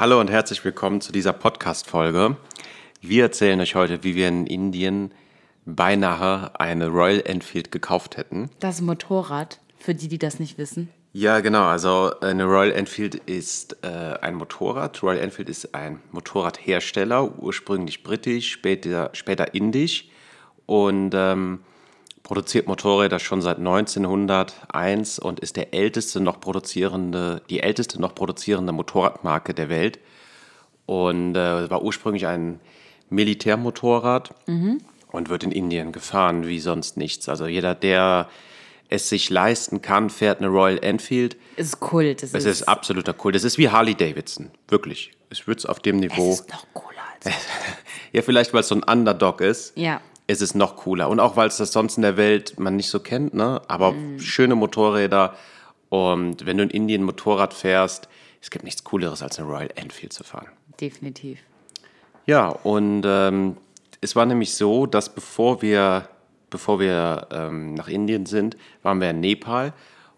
Hallo und herzlich willkommen zu dieser Podcast-Folge. Wir erzählen euch heute, wie wir in Indien beinahe eine Royal Enfield gekauft hätten. Das Motorrad, für die, die das nicht wissen. Ja, genau. Also eine Royal Enfield ist äh, ein Motorrad. Royal Enfield ist ein Motorradhersteller, ursprünglich britisch, später, später indisch und ähm, produziert Motorräder schon seit 1901 und ist der älteste noch produzierende, die älteste noch produzierende Motorradmarke der Welt. Und äh, war ursprünglich ein Militärmotorrad und wird in Indien gefahren wie sonst nichts. Also jeder, der es sich leisten kann, fährt eine Royal Enfield. Es ist Kult. Es, Es ist absoluter Kult. Es ist wie Harley Davidson, wirklich. Ich würde es auf dem Niveau. es ist noch cooler als. Ja, vielleicht weil es so ein Underdog ist. Ja. Ist es noch cooler. Und auch weil es das sonst in der Welt man nicht so kennt, ne? Aber schöne Motorräder. Und wenn du in Indien Motorrad fährst, es gibt nichts Cooleres, als eine Royal Enfield zu fahren. Definitiv. Ja, und ähm, es war nämlich so, dass bevor wir, bevor wir ähm, nach Indien sind, waren wir in Nepal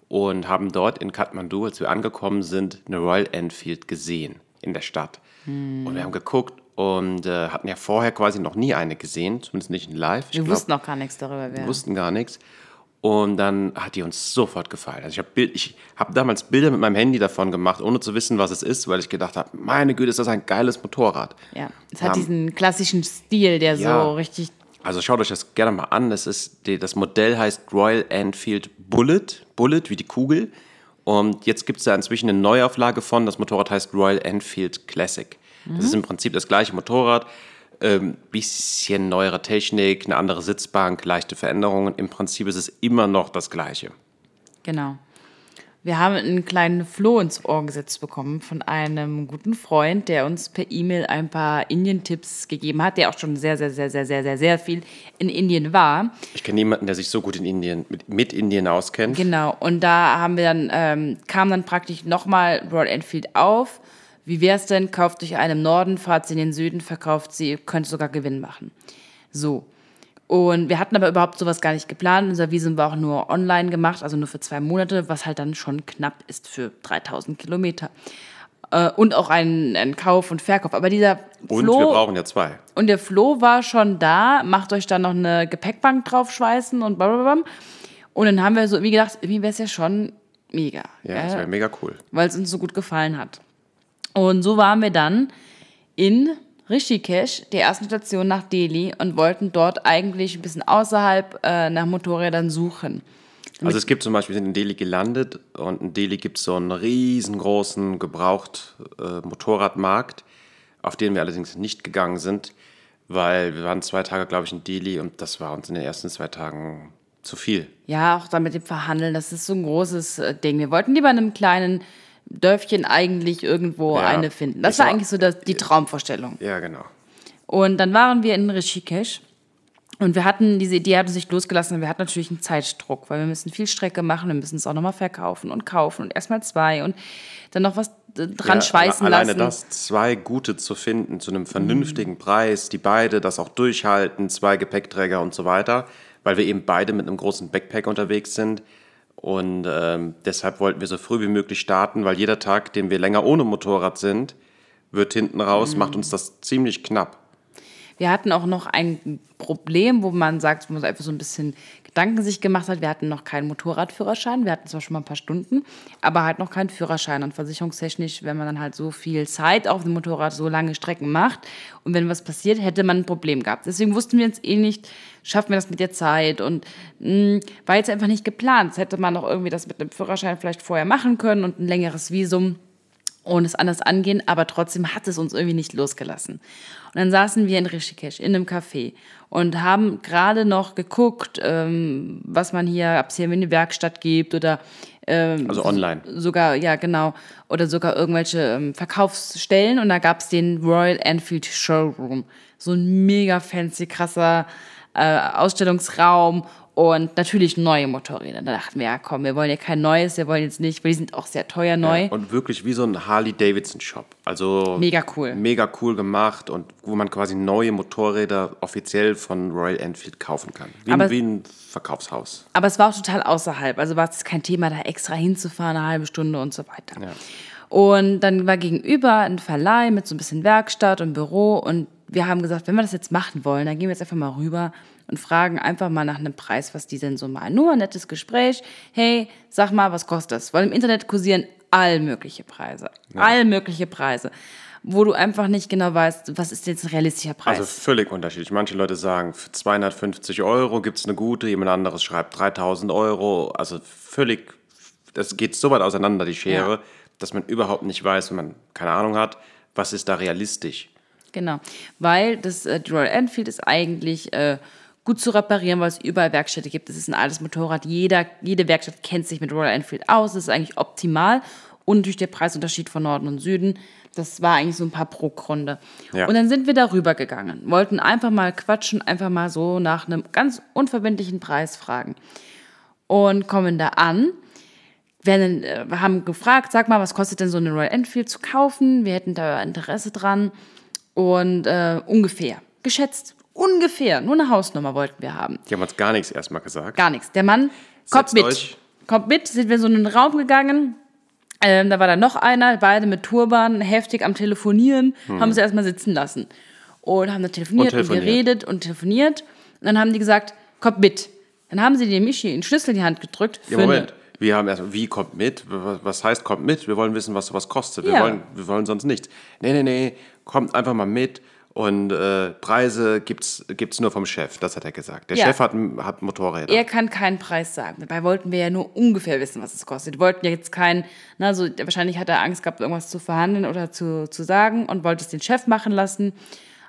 und haben dort in Kathmandu, als wir angekommen sind, eine Royal Enfield gesehen in der Stadt. Und wir haben geguckt und äh, hatten ja vorher quasi noch nie eine gesehen, zumindest nicht in live. Ich Wir glaub, wussten noch gar nichts darüber. Wir wussten gar nichts. Und dann hat die uns sofort gefallen. Also ich habe ich habe damals Bilder mit meinem Handy davon gemacht, ohne zu wissen, was es ist, weil ich gedacht habe, meine Güte, ist das ein geiles Motorrad. Ja. Es hat Ja. diesen klassischen Stil, der Ja. so richtig. Also schaut euch das gerne mal an. Das, ist die, das Modell heißt Royal Enfield Bullet. Bullet wie die Kugel. Und jetzt gibt es da inzwischen eine Neuauflage von. Das Motorrad heißt Royal Enfield Classic. Das ist im Prinzip das gleiche Motorrad. Ähm, bisschen neuere Technik, eine andere Sitzbank, leichte Veränderungen. Im Prinzip ist es immer noch das gleiche. Genau. Wir haben einen kleinen Floh ins Ohr gesetzt bekommen von einem guten Freund, der uns per E-Mail ein paar Indien-Tipps gegeben hat, der auch schon sehr, sehr, sehr, sehr, sehr, sehr, sehr viel in Indien war. Ich kenne niemanden, der sich so gut in Indien, mit, mit Indien auskennt. Genau, und da haben wir dann, ähm, kam dann praktisch nochmal Royal Enfield auf. Wie wär's denn? Kauft euch einen im Norden, fahrt sie in den Süden, verkauft sie, könnt sogar Gewinn machen. So. Und wir hatten aber überhaupt sowas gar nicht geplant. Unser Visum war auch nur online gemacht, also nur für zwei Monate, was halt dann schon knapp ist für 3000 Kilometer. Äh, und auch ein, ein Kauf und Verkauf. Aber dieser Und Flo wir brauchen ja zwei. und der Flo war schon da, macht euch dann noch eine Gepäckbank draufschweißen und blablabla. Und dann haben wir so irgendwie gedacht, irgendwie wäre es ja schon mega. Ja, das wäre mega cool. Weil es uns so gut gefallen hat. Und so waren wir dann in Rishikesh, der ersten Station nach Delhi, und wollten dort eigentlich ein bisschen außerhalb äh, nach Motorrädern suchen. Also es gibt zum Beispiel, wir sind in Delhi gelandet und in Delhi gibt es so einen riesengroßen gebraucht äh, Motorradmarkt, auf den wir allerdings nicht gegangen sind, weil wir waren zwei Tage, glaube ich, in Delhi und das war uns in den ersten zwei Tagen zu viel. Ja, auch da mit dem Verhandeln, das ist so ein großes äh, Ding. Wir wollten lieber in einem kleinen Dörfchen eigentlich irgendwo Ja. eine finden. Das Ich war eigentlich so das, die Traumvorstellung. Ja, genau. Und dann waren wir in Rishikesh und wir hatten, diese Idee hat uns nicht losgelassen, und wir hatten natürlich einen Zeitdruck, weil wir müssen viel Strecke machen, wir müssen es auch nochmal verkaufen und kaufen und erstmal zwei und dann noch was dran Ja, schweißen alle- Alleine lassen. das, zwei gute zu finden, zu einem vernünftigen Preis, die beide das auch durchhalten, zwei Gepäckträger und so weiter, weil wir eben beide mit einem großen Backpack unterwegs sind. Und ähm, deshalb wollten wir so früh wie möglich starten, weil jeder Tag, den wir länger ohne Motorrad sind, wird hinten raus, macht uns das ziemlich knapp. Wir hatten auch noch ein Problem, wo man sagt, wo man einfach so ein bisschen Gedanken sich gemacht hat. Wir hatten noch keinen Motorradführerschein. Wir hatten zwar schon mal ein paar Stunden, aber halt noch keinen Führerschein. Und versicherungstechnisch, wenn man dann halt so viel Zeit auf dem Motorrad so lange Strecken macht und wenn was passiert, hätte man ein Problem gehabt. Deswegen wussten wir jetzt eh nicht, schaffen wir das mit der Zeit und mh, war jetzt einfach nicht geplant. Jetzt hätte man noch irgendwie das mit einem Führerschein vielleicht vorher machen können und ein längeres Visum und es anders angehen, aber trotzdem hat es uns irgendwie nicht losgelassen. Und dann saßen wir in Rishikesh in einem Café und haben gerade noch geguckt, ähm, was man hier, ob es hier eine Werkstatt gibt oder ähm, Also online. sogar, ja genau, oder sogar irgendwelche ähm, Verkaufsstellen und da gab es den Royal Enfield Showroom. So ein mega fancy, krasser äh, Ausstellungsraum und natürlich neue Motorräder. Da dachten wir, ja komm, wir wollen ja kein neues, wir wollen jetzt nicht, weil die sind auch sehr teuer neu. Und wirklich wie so ein Harley-Davidson-Shop. Also Mega cool. Mega cool gemacht und wo man quasi neue Motorräder offiziell von Royal Enfield kaufen kann. Wie, Aber- ein, wie ein Verkaufshaus. Aber es war auch total außerhalb. Also war es kein Thema, da extra hinzufahren, eine halbe Stunde und so weiter. Ja. Und dann war gegenüber ein Verleih mit so ein bisschen Werkstatt und Büro. Und wir haben gesagt, wenn wir das jetzt machen wollen, dann gehen wir jetzt einfach mal rüber und fragen einfach mal nach einem Preis, was die denn so mal. Nur ein nettes Gespräch. Hey, sag mal, was kostet das? Weil im Internet kursieren all mögliche Preise. All mögliche Preise. Wo du einfach nicht genau weißt, was ist jetzt ein realistischer Preis. Also völlig unterschiedlich. Manche Leute sagen, für 250 Euro gibt es eine gute, jemand anderes schreibt 3000 Euro. Also völlig, das geht so weit auseinander, die Schere, Ja. dass man überhaupt nicht weiß, wenn man keine Ahnung hat, was ist da realistisch. Genau, weil das äh, Royal Enfield ist eigentlich äh, gut zu reparieren, weil es überall Werkstätte gibt. Es ist ein altes Motorrad. Jeder, jede Werkstatt kennt sich mit Royal Enfield aus. Das ist eigentlich optimal. Und natürlich der Preisunterschied von Norden und Süden. Das war eigentlich so ein paar pro Gründe. Ja. Und dann sind wir darüber gegangen, wollten einfach mal quatschen, einfach mal so nach einem ganz unverbindlichen Preis fragen. Und kommen da an werden, äh, wir haben gefragt, sag mal, was kostet denn so eine Royal Enfield zu kaufen? Wir hätten da Interesse dran. Und äh, ungefähr, geschätzt, ungefähr, nur eine Hausnummer wollten wir haben. Die haben uns gar nichts erstmal gesagt. Gar nichts. Der Mann kommt Setzt mit. euch. Kommt mit, sind wir so in einen Raum gegangen. Ähm, da war dann noch einer, beide mit Turban, heftig am Telefonieren, haben sie erstmal sitzen lassen. Und haben da telefoniert und, Hm. telefoniert. geredet und telefoniert. Und dann haben die gesagt, kommt mit. Dann haben sie dem Michi einen Schlüssel in die Hand gedrückt. Ja, Moment. Wir haben erstmal, wie kommt mit? Was heißt kommt mit? Wir wollen wissen, was sowas kostet. Wir, Ja. wollen, wir wollen sonst nichts. Nee, nee, nee, kommt einfach mal mit. Und äh, Preise gibt's, gibt's nur vom Chef, das hat er gesagt. Der Ja. Chef hat, hat Motorräder. Er kann keinen Preis sagen. Dabei wollten wir ja nur ungefähr wissen, was es kostet. Wir wollten ja jetzt keinen, na, so, wahrscheinlich hat er Angst gehabt, irgendwas zu verhandeln oder zu, zu sagen und wollte es den Chef machen lassen.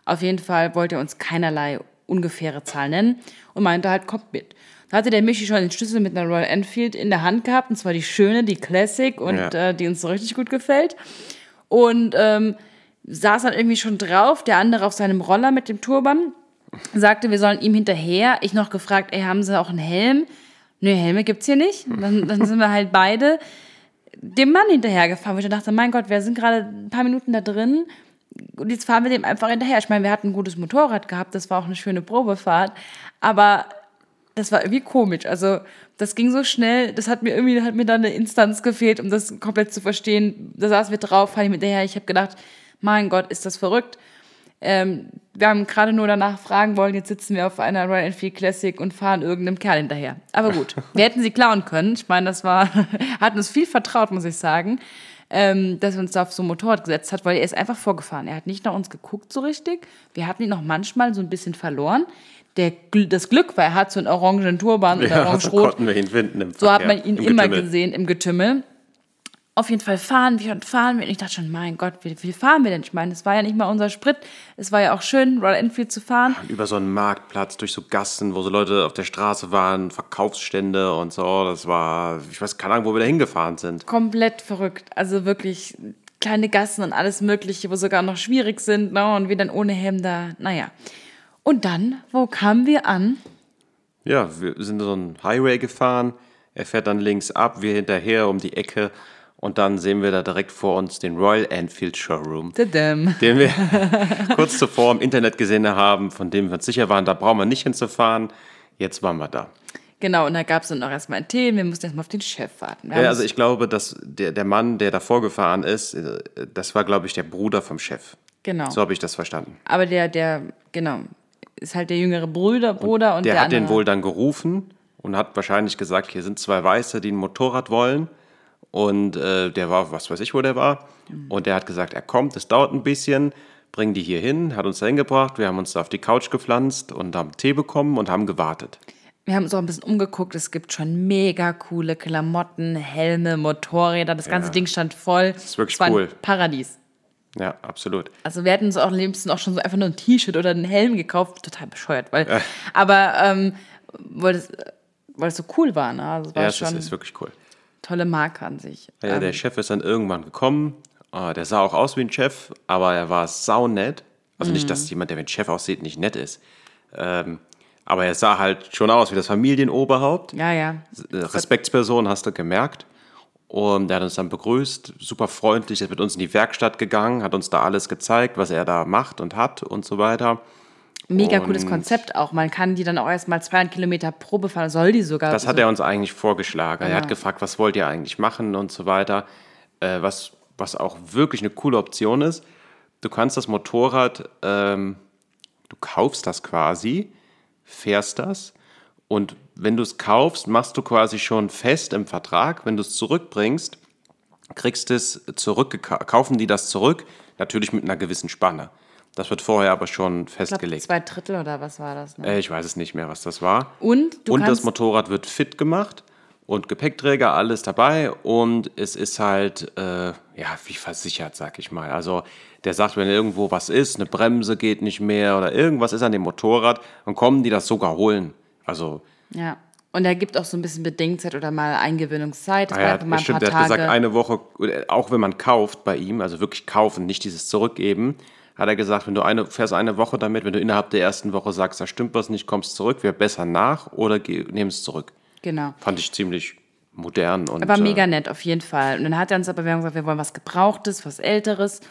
Auf jeden Fall wollte er uns keinerlei ungefähre Zahl nennen und meinte halt, kommt mit. Da hatte der Michi schon den Schlüssel mit einer Royal Enfield in der Hand gehabt, und zwar die schöne, die Classic und Ja. äh, die uns so richtig gut gefällt. Und ähm, saß dann irgendwie schon drauf, der andere auf seinem Roller mit dem Turban sagte, wir sollen ihm hinterher. Ich noch gefragt, ey, haben sie auch einen Helm? Nö, Helme gibt's hier nicht. Dann, dann sind wir halt beide dem Mann hinterhergefahren, wo ich dachte, mein Gott, wir sind gerade ein paar Minuten da drin und jetzt fahren wir dem einfach hinterher. Ich meine, wir hatten ein gutes Motorrad gehabt, das war auch eine schöne Probefahrt, aber das war irgendwie komisch. Also das ging so schnell, das hat mir irgendwie hat mir dann eine Instanz gefehlt, um das komplett zu verstehen. Da saßen wir drauf, fahren ihm hinterher. Ich habe gedacht, mein Gott, ist das verrückt. Ähm, wir haben gerade nur danach fragen wollen, jetzt sitzen wir auf einer Royal Enfield Classic und fahren irgendeinem Kerl hinterher. Aber gut, wir hätten sie klauen können. Ich meine, das war, hat uns viel vertraut, muss ich sagen, ähm, dass er uns da auf so ein Motorrad gesetzt hat, weil er ist einfach vorgefahren. Er hat nicht nach uns geguckt so richtig. Wir hatten ihn noch manchmal so ein bisschen verloren. Der, das Glück war, er hat so einen orangen Turban oder ja, so orange-rot. konnten wir ihn finden im So hat Verkehr, man ihn im immer Getümmel. gesehen im Getümmel. Auf jeden Fall fahren wir und fahren wir. Und ich dachte schon, mein Gott, wie, wie fahren wir denn? Ich meine, es war ja nicht mal unser Sprit. Es war ja auch schön, Royal Enfield zu fahren. Über so einen Marktplatz, durch so Gassen, wo so Leute auf der Straße waren, Verkaufsstände und so. Das war, ich weiß keine Ahnung, wo wir da hingefahren sind. Komplett verrückt. Also wirklich kleine Gassen und alles Mögliche, wo sogar noch schwierig sind. Ne? Und wir dann ohne Helm da. Naja. Und dann, wo kamen wir an? Ja, wir sind so einen Highway gefahren. Er fährt dann links ab, wir hinterher um die Ecke. Und dann sehen wir da direkt vor uns den Royal Enfield Showroom, Tadam. den wir kurz zuvor im Internet gesehen haben, von dem wir uns sicher waren, da brauchen wir nicht hinzufahren. Jetzt waren wir da. Genau, und da gab es dann auch erstmal einen Tee. Wir mussten erstmal auf den Chef warten. Wir Ja, also ich glaube, dass der, der Mann, der davor gefahren ist, äh, das war, glaube ich, der Bruder vom Chef. genau. So habe ich das verstanden. Aber der, der, genau, ist halt der jüngere Bruder, Bruder und, Der, der, hat den andere- wohl dann gerufen und hat wahrscheinlich gesagt, hier sind zwei Weiße, die ein Motorrad wollen. Und äh, der war, was weiß ich, wo der war. Und der hat gesagt, er kommt, es dauert ein bisschen, bring die hier hin, hat uns da hingebracht. Wir haben uns da auf die Couch gepflanzt und haben Tee bekommen und haben gewartet. Wir haben uns auch ein bisschen umgeguckt. Es gibt schon mega coole Klamotten, Helme, Motorräder. Das ganze Ding stand voll. Das ist wirklich es war ein cool. Paradies. Ja, absolut. Also wir hätten uns auch am liebsten auch schon so einfach nur ein T-Shirt oder einen Helm gekauft. Total bescheuert. Weil, Aber ähm, weil, es, weil es so cool war. Ne? Also war Ja, schon ist, ist wirklich cool. Tolle Marke an sich. Ja, der Chef ist dann irgendwann gekommen. Ah, der sah auch aus wie ein Chef, aber er war saunett. Also nicht, Mhm. dass jemand, der wie ein Chef aussieht, nicht nett ist. Ähm, aber er sah halt schon aus wie das Familienoberhaupt. Ja, ja. Äh, Respektsperson hast du gemerkt. Und der hat uns dann begrüßt, super freundlich, ist mit uns in die Werkstatt gegangen, hat uns da alles gezeigt, was er da macht und hat und so weiter. Mega cooles Und- Konzept auch. Man kann die dann auch erstmal 200 Kilometer Probe fahren. Soll die sogar. Das hat so. er uns eigentlich vorgeschlagen. Er hat Genau. gefragt, was wollt ihr eigentlich machen und so weiter. Äh, was, was auch wirklich eine coole Option ist, du kannst das Motorrad, ähm, du kaufst das quasi, fährst das und wenn du es kaufst, machst du quasi schon fest im Vertrag, wenn du es zurückbringst, kriegst es zurück, kaufen die das zurück, natürlich mit einer gewissen Spanne. Das wird vorher aber schon festgelegt. Ich glaub, zwei Drittel oder was war das? Ne? Äh, ich weiß es nicht mehr, was das war. Und du Und das Motorrad wird fit gemacht und Gepäckträger, alles dabei. Und es ist halt, äh, ja, wie versichert, sag ich mal. Also der sagt, wenn irgendwo was ist, eine Bremse geht nicht mehr oder irgendwas ist an dem Motorrad, dann kommen die das sogar holen. Also, Ja. Und er gibt auch so ein bisschen Bedenkzeit oder mal Eingewöhnungszeit. Das ah ja, einfach mal ein stimmt, paar der hat Tage. gesagt, eine Woche, oder auch wenn man kauft bei ihm, also wirklich kaufen, nicht dieses Zurückgeben, hat er gesagt, wenn du eine, fährst eine Woche damit, wenn du innerhalb der ersten Woche sagst, da stimmt was nicht, kommst zurück, wäre besser nach oder nimm es zurück. genau. Fand ich ziemlich modern und Aber äh, mega nett, auf jeden Fall. Und dann hat er uns aber wir haben gesagt, wir wollen was Gebrauchtes, was Älteres.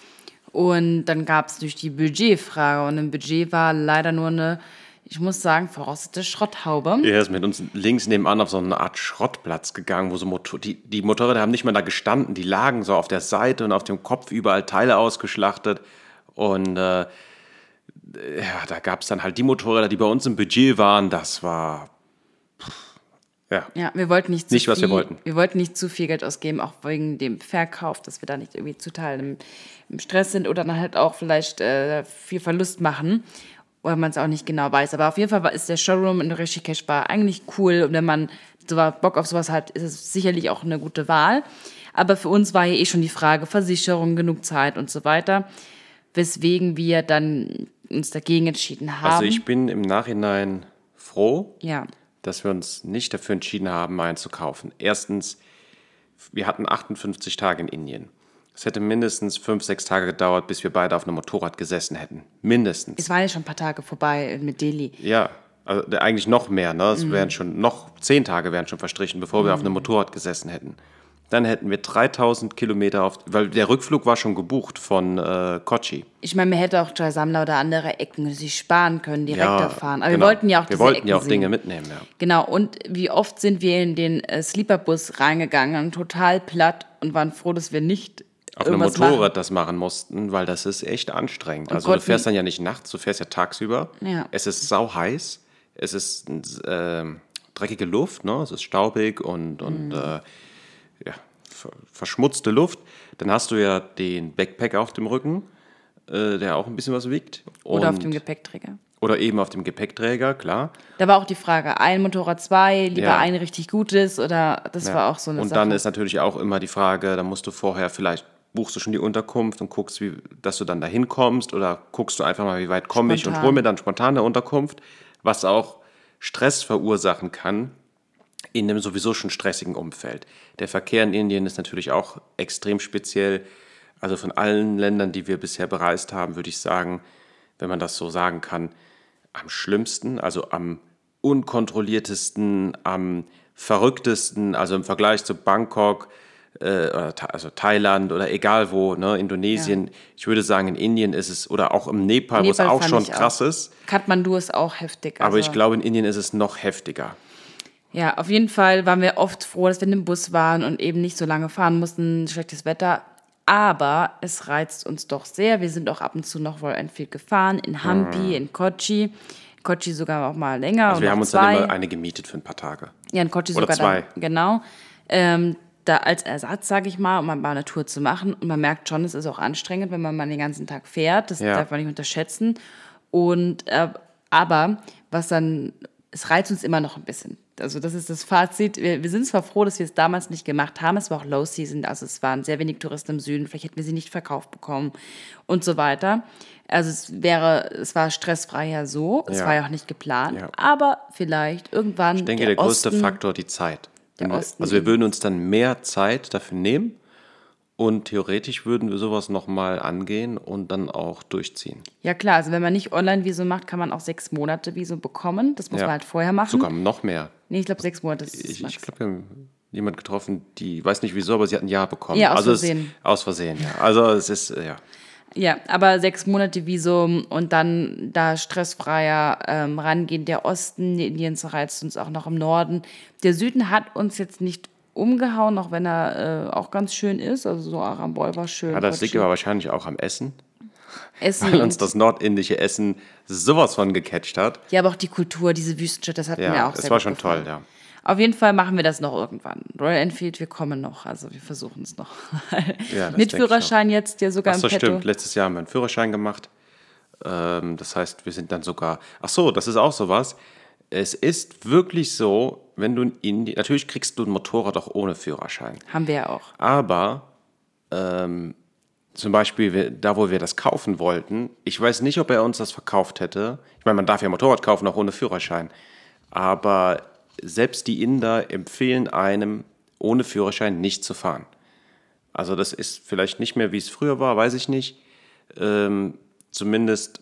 Und dann gab es durch die Budgetfrage. Und im Budget war leider nur eine, ich muss sagen, verrostete Schrotthaube. Er ist mit uns links nebenan auf so eine Art Schrottplatz gegangen, wo so Motor die, die Motorräder haben nicht mal da gestanden, die lagen so auf der Seite und auf dem Kopf überall Teile ausgeschlachtet. Und äh, ja, da gab es dann halt die Motorräder, die bei uns im Budget waren, das war. pff, Ja, Ja, wir wollten nicht zu Nicht, was viel, wir wollten. Wir wollten nicht zu viel Geld ausgeben, auch wegen dem Verkauf, dass wir da nicht irgendwie total im, im Stress sind oder dann halt auch vielleicht äh, viel Verlust machen, weil man es auch nicht genau weiß. Aber auf jeden Fall ist der Showroom in Rishikesh war eigentlich cool und wenn man so Bock auf sowas hat, ist es sicherlich auch eine gute Wahl. Aber für uns war ja eh schon die Frage Versicherung, genug Zeit und so weiter, weswegen wir dann uns dagegen entschieden haben. also ich bin im Nachhinein froh, ja. dass wir uns nicht dafür entschieden haben, einen zu kaufen. Erstens, wir hatten 58 Tage in Indien. Es hätte mindestens fünf, sechs Tage gedauert, bis wir beide auf einem Motorrad gesessen hätten. Mindestens. Es waren ja schon ein paar Tage vorbei mit Delhi. Ja, also eigentlich noch mehr. Ne? Es Mhm. wären schon noch zehn Tage wären schon verstrichen, bevor wir auf einem Motorrad gesessen hätten. Dann hätten wir 3000 Kilometer auf, weil der Rückflug war schon gebucht von äh, Kochi. Ich meine, man hätte auch Jaisamla oder andere Ecken sich sparen können, direkt Ja, da fahren. Aber genau. wir wollten ja auch wir diese wollten Ecken ja auch sehen. Dinge mitnehmen. Ja. Genau, und wie oft sind wir in den äh, Sleeperbus reingegangen, total platt und waren froh, dass wir nicht Auf einem Motorrad machen. das machen mussten, weil das ist echt anstrengend. also du konnten- fährst dann ja nicht nachts, du fährst ja tagsüber. Ja. Es ist sau heiß, es ist ähm, dreckige Luft, ne? es ist staubig und, und Mhm. äh, ja, ver verschmutzte Luft. Dann hast du ja den Backpack auf dem Rücken, äh, der auch ein bisschen was wiegt. Oder auf dem Gepäckträger. Oder eben auf dem Gepäckträger, klar. Da war auch die Frage, ein Motorrad, zwei, lieber Ja. ein richtig gutes oder das Ja. war auch so eine Und Sache. dann ist natürlich auch immer die Frage, da musst du vorher vielleicht buchst du schon die Unterkunft und guckst, wie, dass du dann dahin kommst oder guckst du einfach mal, wie weit komme ich und hol mir dann spontan eine Unterkunft, was auch Stress verursachen kann in einem sowieso schon stressigen Umfeld. Der Verkehr in Indien ist natürlich auch extrem speziell. Also von allen Ländern, die wir bisher bereist haben, würde ich sagen, wenn man das so sagen kann, am schlimmsten, also am unkontrolliertesten, am verrücktesten, also im Vergleich zu Bangkok, äh, also Thailand oder egal wo, ne, Indonesien. Ich würde sagen, in Indien ist es, oder auch im Nepal, wo es Nepal auch schon krass ist. Kathmandu ist auch heftig. Aber also- ich glaube, in Indien ist es noch heftiger. Ja, auf jeden Fall waren wir oft froh, dass wir in dem Bus waren und eben nicht so lange fahren mussten, schlechtes Wetter. Aber es reizt uns doch sehr. Wir sind auch ab und zu noch Royal Enfield gefahren, in Hampi, in Kochi. Kochi sogar auch mal länger. Mhm. Also wir haben uns zwei. dann immer eine gemietet für ein paar Tage. Ja, in Kochi Oder sogar zwei. Dann, genau. Ähm, da als Ersatz, sage ich mal, um mal eine Tour zu machen. Und man merkt schon, es ist auch anstrengend, wenn man mal den ganzen Tag fährt. Das Ja. darf man nicht unterschätzen. Und äh, aber was dann, es reizt uns immer noch ein bisschen. Also das ist das Fazit. Wir, wir sind zwar froh, dass wir es damals nicht gemacht haben. Es war auch Low Season, also es waren sehr wenig Touristen im Süden. Vielleicht hätten wir sie nicht verkauft bekommen und so weiter. Also es wäre, es war stressfrei ja so. Es Ja. war ja auch nicht geplant. Ja. Aber vielleicht irgendwann. Ich denke, der, größte Osten, Faktor die Zeit. Der wir, Osten also wir würden uns dann mehr Zeit dafür nehmen und theoretisch würden wir sowas nochmal angehen und dann auch durchziehen. Ja klar, also wenn man nicht Online-Visum macht, kann man auch sechs Monate Visum bekommen. Das muss Ja. man halt vorher machen. Sogar noch mehr. Nee, ich glaube sechs Monate ist Ich, ich glaube, wir haben jemanden getroffen, die weiß nicht wieso, aber sie hat ein Ja bekommen. Ja, aus also Versehen. Es, aus Versehen, ja. Also es ist, äh, ja. Ja, aber sechs Monate Visum und dann da stressfreier ähm, rangehen. Der Osten Indiens reizt uns auch noch im Norden. Der Süden hat uns jetzt nicht umgehauen, auch wenn er äh, auch ganz schön ist. Also so Arambol war schön. Ja, das liegt aber wahrscheinlich auch am Essen, Essen weil uns das nordindische Essen sowas von gecatcht hat. Ja, aber auch die Kultur, diese Wüstenstadt, das hat mir Ja, auch es sehr war gut schon gefallen. toll, ja. Auf jeden Fall machen wir das noch irgendwann. Royal Enfield, wir kommen noch. Also wir versuchen es noch. Ja, Mit Führerschein jetzt ja sogar Ach so, im Petto. stimmt. Letztes Jahr haben wir einen Führerschein gemacht. Ähm, das heißt, wir sind dann sogar. Ach so, das ist auch sowas. Es ist wirklich so, wenn du in die. Natürlich kriegst du ein Motorrad auch ohne Führerschein. Haben wir ja auch. Aber ähm, zum Beispiel da, wo wir das kaufen wollten, ich weiß nicht, ob er uns das verkauft hätte. Ich meine, man darf ja Motorrad kaufen, auch ohne Führerschein. Aber selbst die Inder empfehlen einem, ohne Führerschein nicht zu fahren. Also das ist vielleicht nicht mehr, wie es früher war, weiß ich nicht. Ähm, zumindest,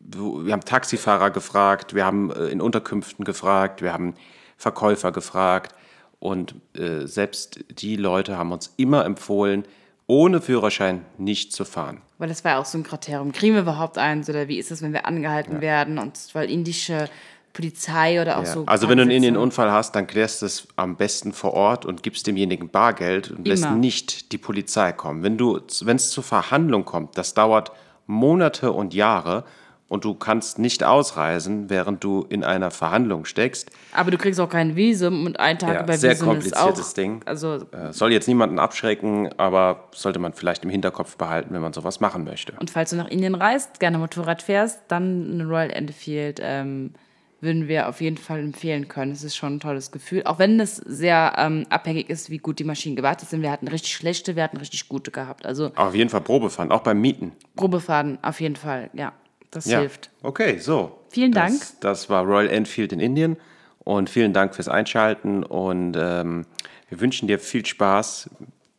wir haben Taxifahrer gefragt, wir haben äh, in Unterkünften gefragt, wir haben Verkäufer gefragt und äh, selbst die Leute haben uns immer empfohlen, ohne Führerschein nicht zu fahren. Weil das war ja auch so ein Kriterium. Kriegen wir überhaupt eins oder wie ist es, wenn wir angehalten werden? Und weil indische Polizei oder auch so. also wenn du einen Parksitze- Indienunfall hast, dann klärst du es am besten vor Ort und gibst demjenigen Bargeld und lässt Immer. nicht die Polizei kommen. Wenn du, wenn es zur Verhandlung kommt, das dauert Monate und Jahre und du kannst nicht ausreisen, während du in einer Verhandlung steckst. Aber du kriegst auch kein Visum und ein Tag Ja, über sehr Visum ist kompliziertes auch. Ding. Also Äh, soll jetzt niemanden abschrecken, aber sollte man vielleicht im Hinterkopf behalten, wenn man sowas machen möchte. Und falls du nach Indien reist, gerne Motorrad fährst, dann eine Royal Enfield ähm, würden wir auf jeden Fall empfehlen können. Es ist schon ein tolles Gefühl. Auch wenn es sehr ähm, abhängig ist, wie gut die Maschinen gewartet sind. Wir hatten richtig schlechte, wir hatten richtig gute gehabt. Also Auf jeden Fall Probefahren, auch beim Mieten. Probefahren auf jeden Fall, ja. Das Ja. hilft. Okay, so. Vielen Dank. Das war Royal Enfield in Indien und vielen Dank fürs Einschalten und ähm, wir wünschen dir viel Spaß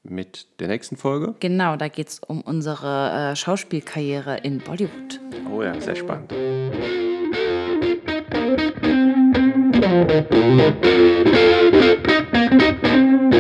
mit der nächsten Folge. Genau, da geht es um unsere äh, Schauspielkarriere in Bollywood. Oh ja, sehr spannend. Thank